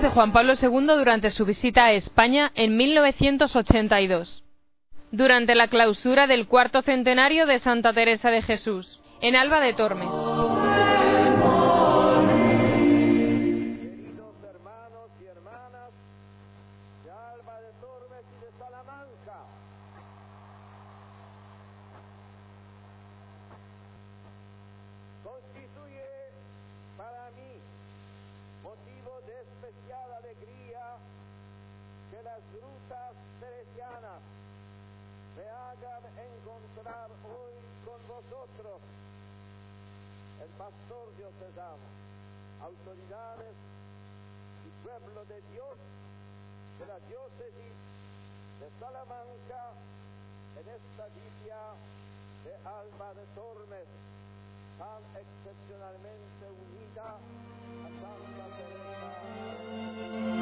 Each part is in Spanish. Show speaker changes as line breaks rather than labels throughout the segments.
de Juan Pablo II durante su visita a España en 1982, durante la clausura del cuarto centenario de Santa Teresa de Jesús, en Alba de Tormes.
Hagan encontrar hoy con vosotros, el pastor diocesano, autoridades y pueblo de Dios de la diócesis de Salamanca en esta villa de Alba de Tormes, tan excepcionalmente unida a Santa Es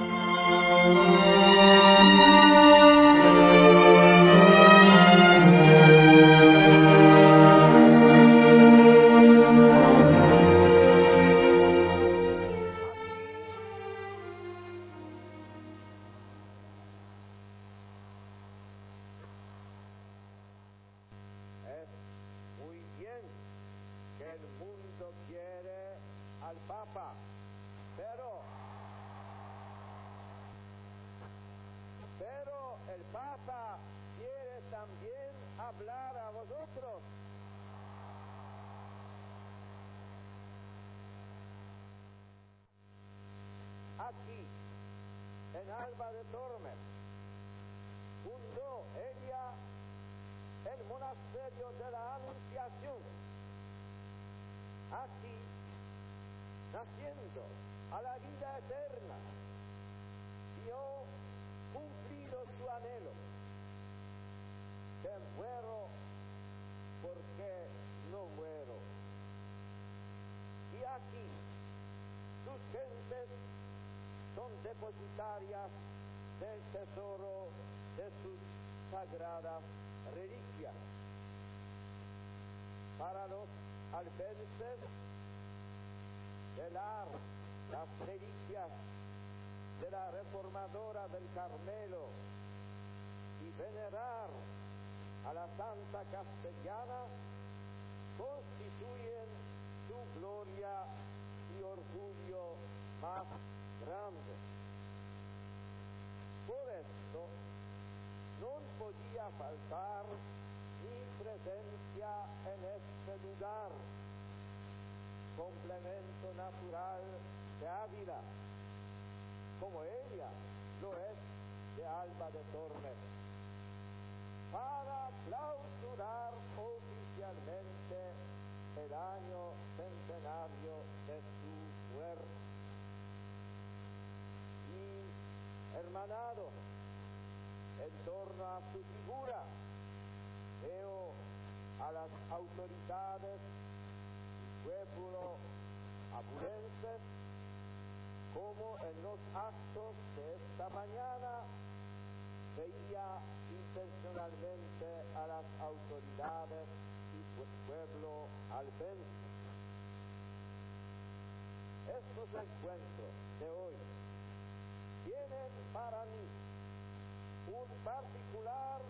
el mundo quiere al Papa, pero pero el Papa quiere también hablar a vosotros. Aquí, en Alba de Tormes, fundó ella el monasterio de la Anunciación. Aquí, naciendo a la vida eterna, vio cumplido su anhelo. Que muero porque no muero. Y aquí, sus gentes son depositarias del tesoro de sus sagradas reliquias. Para los albenses, velar las reliquias de la reformadora del Carmelo y venerar a la Santa Castellana constituyen su gloria y orgullo más grande. Por esto, no podía faltar presencia en este lugar, complemento natural de Ávila, como ella lo es de Alba de Tormes, para clausurar oficialmente el año centenario de su muerte. Y hermanado, en torno a su figura. Veo a las autoridades y pueblo abulenses como en los actos de esta mañana veía intencionalmente a las autoridades y pues pueblo albense. Estos encuentros de hoy tienen para mí un particular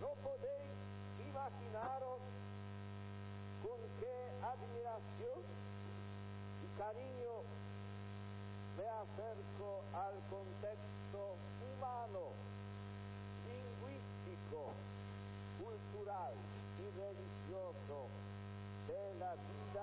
No podéis imaginaros con qué admiración y cariño me acerco al contexto humano, lingüístico, cultural y religioso de la vida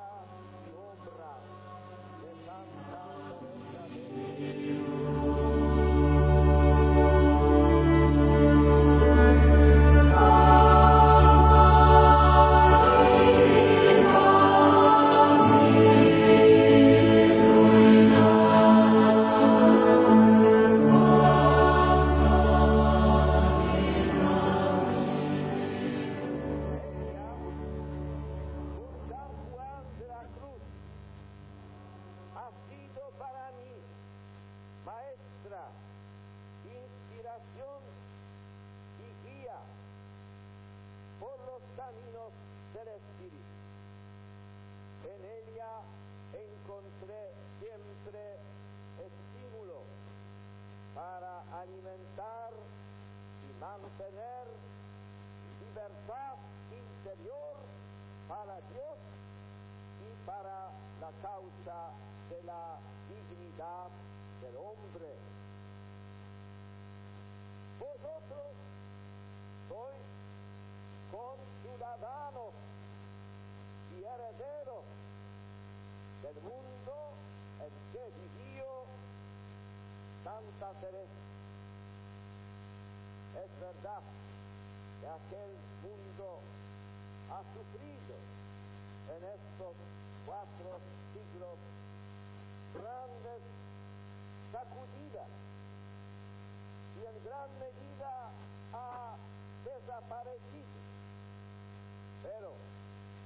encontré siempre estímulo para alimentar y mantener libertad interior para Dios y para la causa de la dignidad del hombre. Vosotros sois conciudadanos y herederos del mundo en que vivió Santa Teresa. Es verdad que aquel mundo ha sufrido en estos cuatro siglos grandes sacudidas y en gran medida ha desaparecido. Pero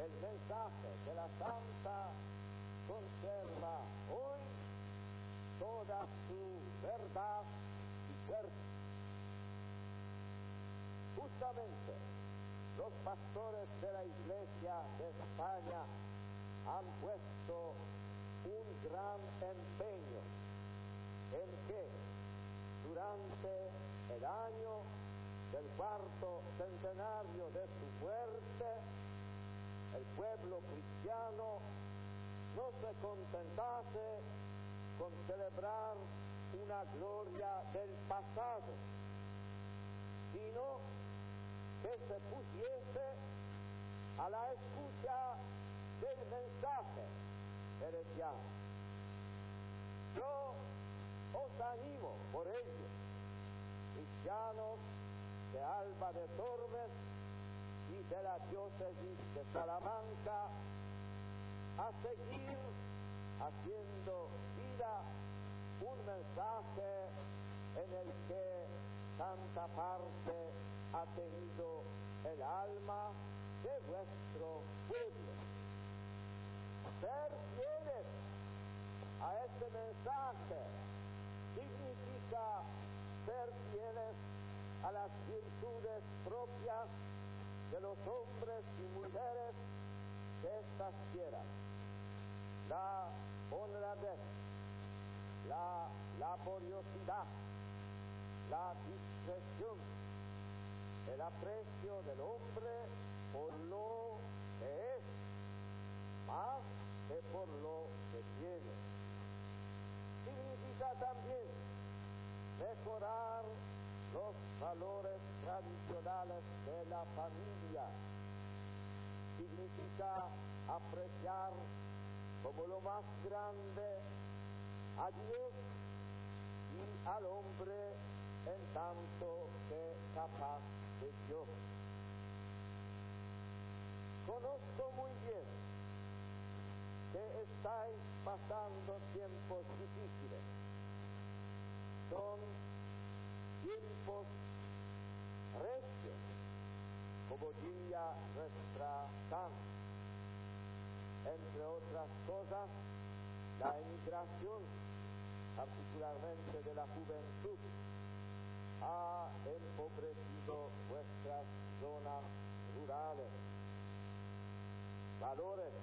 el mensaje de la Santa conserva hoy toda su verdad y fuerza. Justamente los pastores de la Iglesia de España han puesto un gran empeño en que durante el año del cuarto centenario de su muerte, el pueblo cristiano no se contentase con celebrar una gloria del pasado, sino que se pusiese a la escucha del mensaje heresiano. Yo os animo por ello, cristianos de Alba de Tormes y de la diócesis de Salamanca, a seguir haciendo vida un mensaje en el que tanta parte ha tenido el alma de vuestro pueblo. Ser fieles a este mensaje significa ser fieles a las virtudes propias de los hombres y mujeres de estas tierras. La honradez, la laboriosidad, la discreción, el aprecio del hombre por lo que es, más que por lo que tiene. Significa también mejorar los valores tradicionales de la familia. Significa apreciar como lo más grande a Dios y al hombre en tanto que capaz de Dios. Conozco muy bien que estáis pasando tiempos difíciles. Son tiempos recios, como diría nuestra santa. Entre otras cosas, la emigración, particularmente de la juventud, ha empobrecido vuestras zonas rurales. Valores,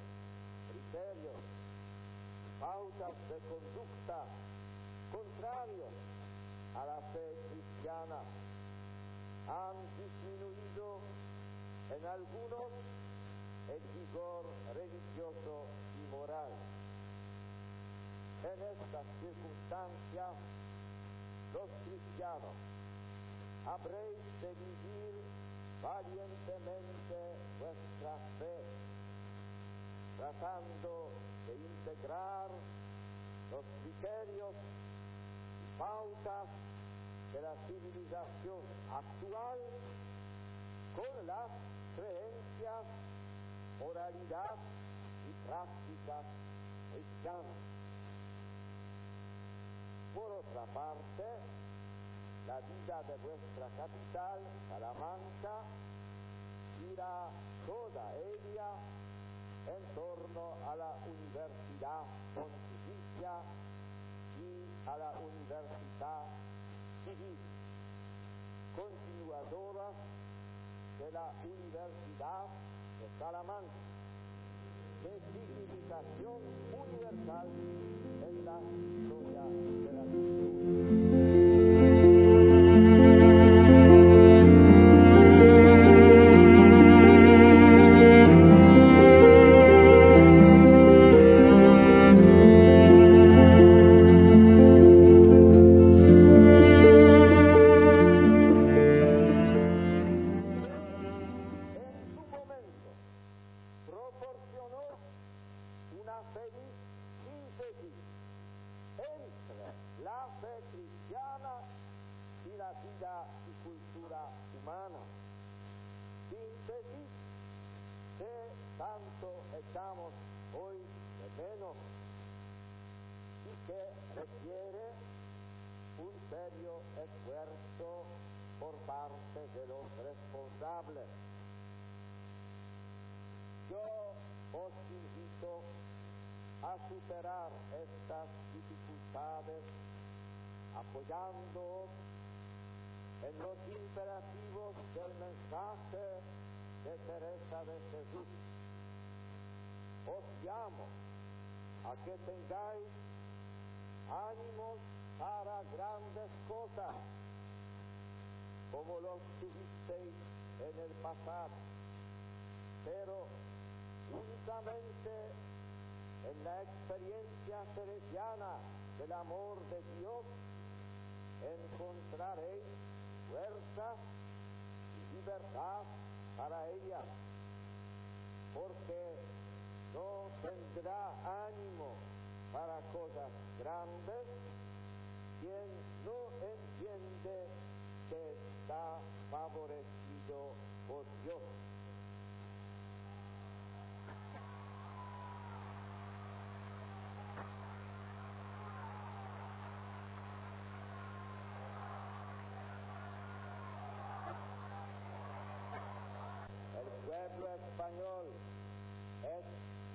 criterios, pautas de conducta contrarios a la fe cristiana han disminuido en algunos el vigor religioso y moral. En estas circunstancias, los cristianos habréis de vivir valientemente vuestra fe, tratando de integrar los criterios y pautas de la civilización actual con las creencias, moralidad y prácticas cristianas. Por otra parte, la vida de vuestra capital, Salamanca, irá toda ella en torno a la Universidad Pontificia y a la Universidad Civil, continuadoras de la Universidad de Salamanca. de civilización universal en la historia serio esfuerzo por parte de los responsables. Yo os invito a superar estas dificultades apoyándoos en los imperativos del mensaje de Teresa de Jesús. Os llamo a que tengáis ánimos para grandes cosas, como los tuvisteis en el pasado, pero únicamente en la experiencia teresiana del amor de Dios encontraréis fuerza y libertad para ella, porque no tendrá ánimo para cosas grandes quien no entiende que está favorecido por Dios. El pueblo español es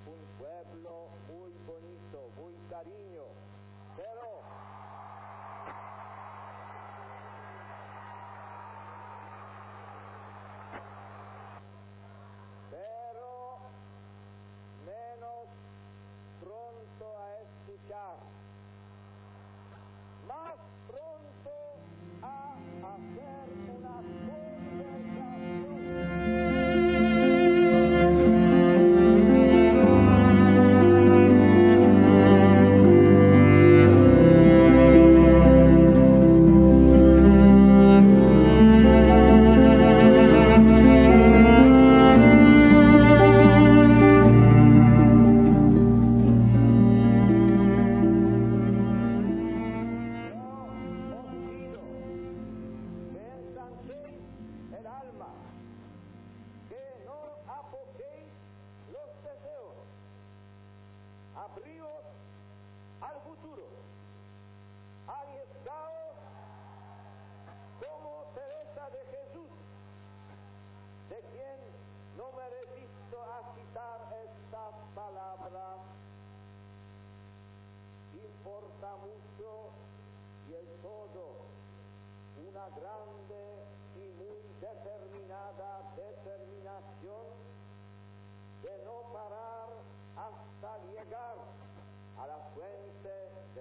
un pueblo muy bonito, muy cariño,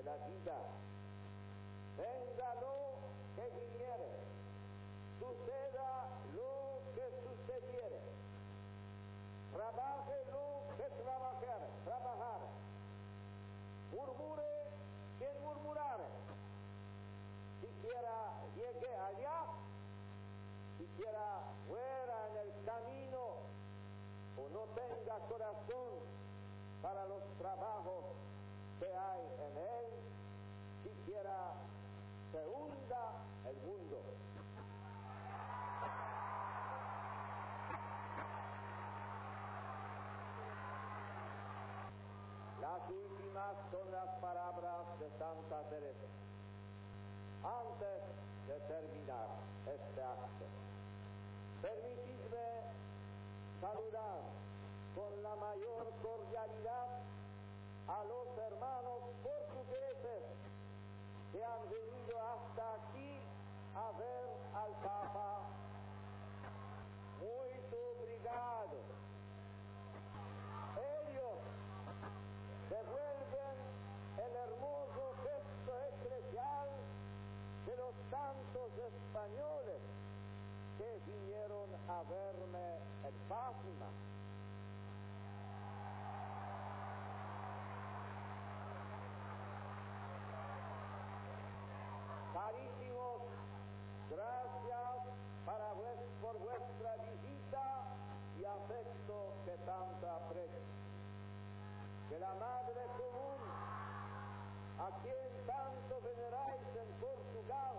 la vida. Venga lo que viniere, suceda lo que sucediere, trabaje lo que trabajare, trabajare, murmure quien murmurare, siquiera llegue allá, siquiera fuera en el camino o no tenga corazón para los trabajos se hunda el mundo. Las últimas son las palabras de Santa Teresa. Antes de terminar este acto, permitidme saludar con la mayor cordialidad a los hermanos han venido hasta aquí a ver al Papa. Muito obrigado. Ellos devuelven el hermoso gesto especial de los santos españoles que vinieron a verme el Papa. Tanto aprecio. Que la Madre Común, a quien tanto veneráis en Portugal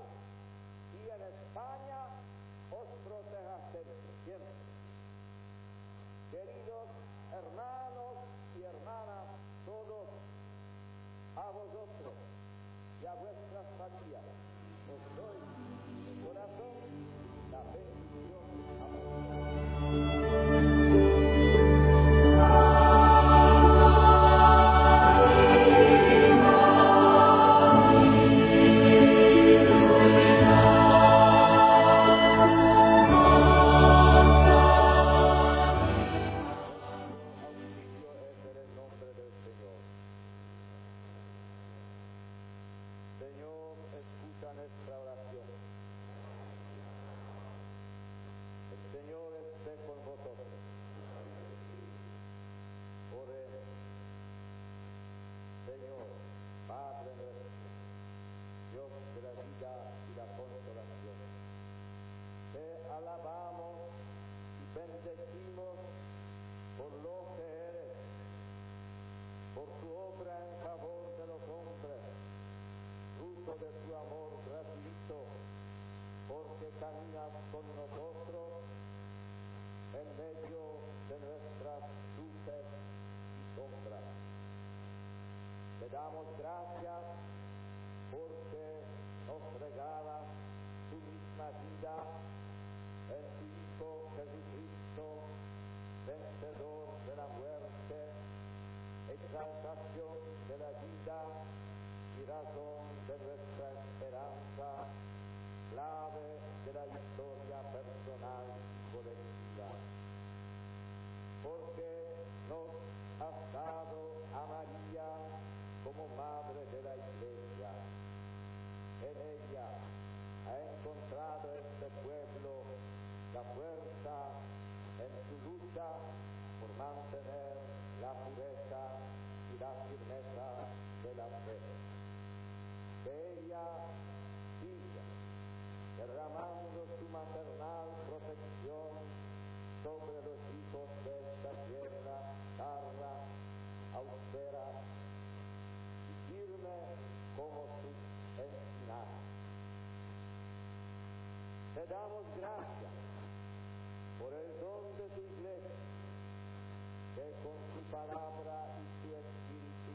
y en España, os proteja siempre. Queridos hermanos y hermanas, todos, a vosotros y a vuestras familias, os doy por lo que eres, por tu obra en favor de los hombres, fruto de tu amor gratuito, porque caminas con nosotros en medio de nuestras luces y sombras. Te damos gracias porque nos regalas tu misma vida en tu Hijo Jesucristo, vencedor de la muerte, exaltación de la vida y razón de nuestra esperanza, clave de la historia personal y colectiva. Porque nos has dado a María como madre de la Iglesia. En ella ha encontrado este pueblo la fuerza por mantener la pureza y la firmeza de la fe. Que ella siga derramando su maternal protección sobre los hijos de esta tierra carna, austera y firme como sus encinares. Te damos gracias por el don de tu iglesia, que con su palabra y su espíritu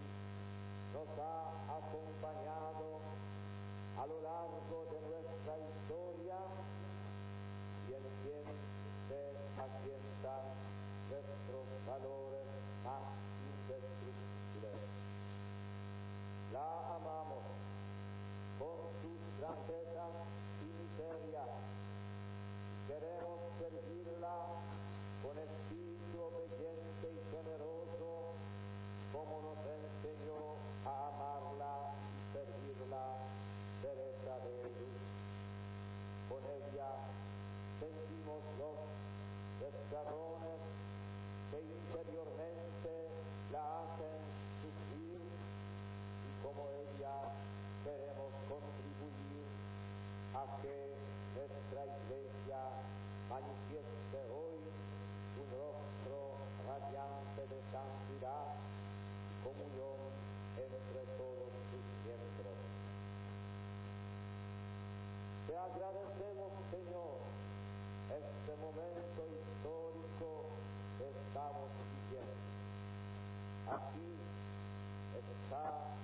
nos ha acompañado a lo largo de nuestra historia y en quien se asientan nuestros valores más indestructibles. La amamos con sus grandezas y miserias. Queremos servirla con espíritu obediente y generoso, como nos enseñó a amarla y servirla Teresa de Luz. Con ella sentimos los desgarrones que interiormente la hacen sufrir y como ella queremos contribuir a que nuestra iglesia manifieste hoy un rostro radiante de santidad y comunión entre todos sus miembros. Te agradecemos, Señor, este momento histórico que estamos viviendo. Aquí está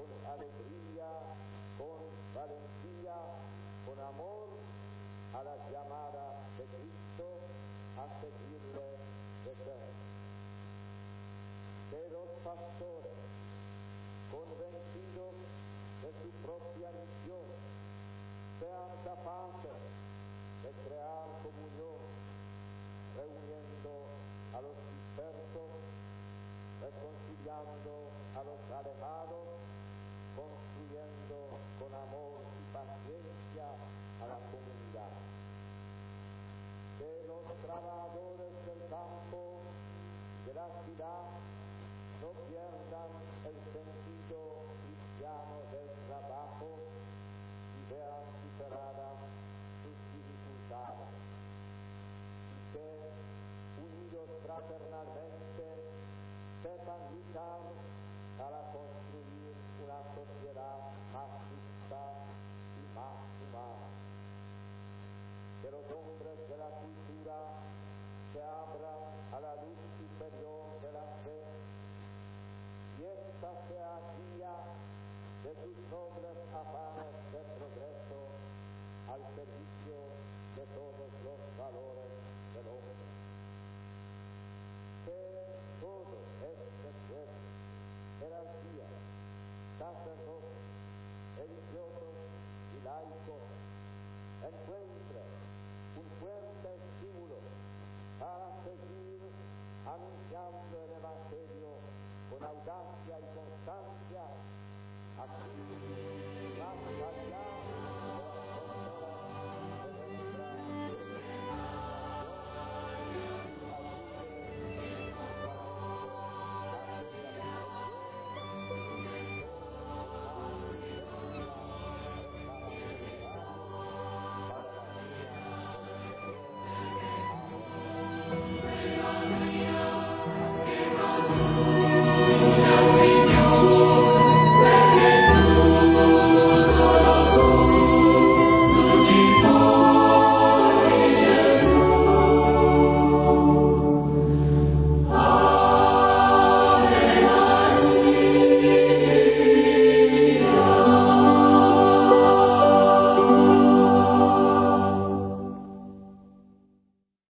con alegría, con valentía, con amor a la llamada de Cristo a seguirle de cerca. Que los pastores, convencidos de su propia misión, sean capaces de crear comunión, reuniendo a los dispersos, reconciliando a los alejados, construyendo con amor y paciencia a la comunidad. Que los trabajadores del campo de la ciudad no pierdan el sentido cristiano del trabajo y vean superadas sus dificultades. Y que, unidos fraternalmente, sepan luchar para construir una sociedad más justa y más humana. Que los hombres de la cultura se abran a la luz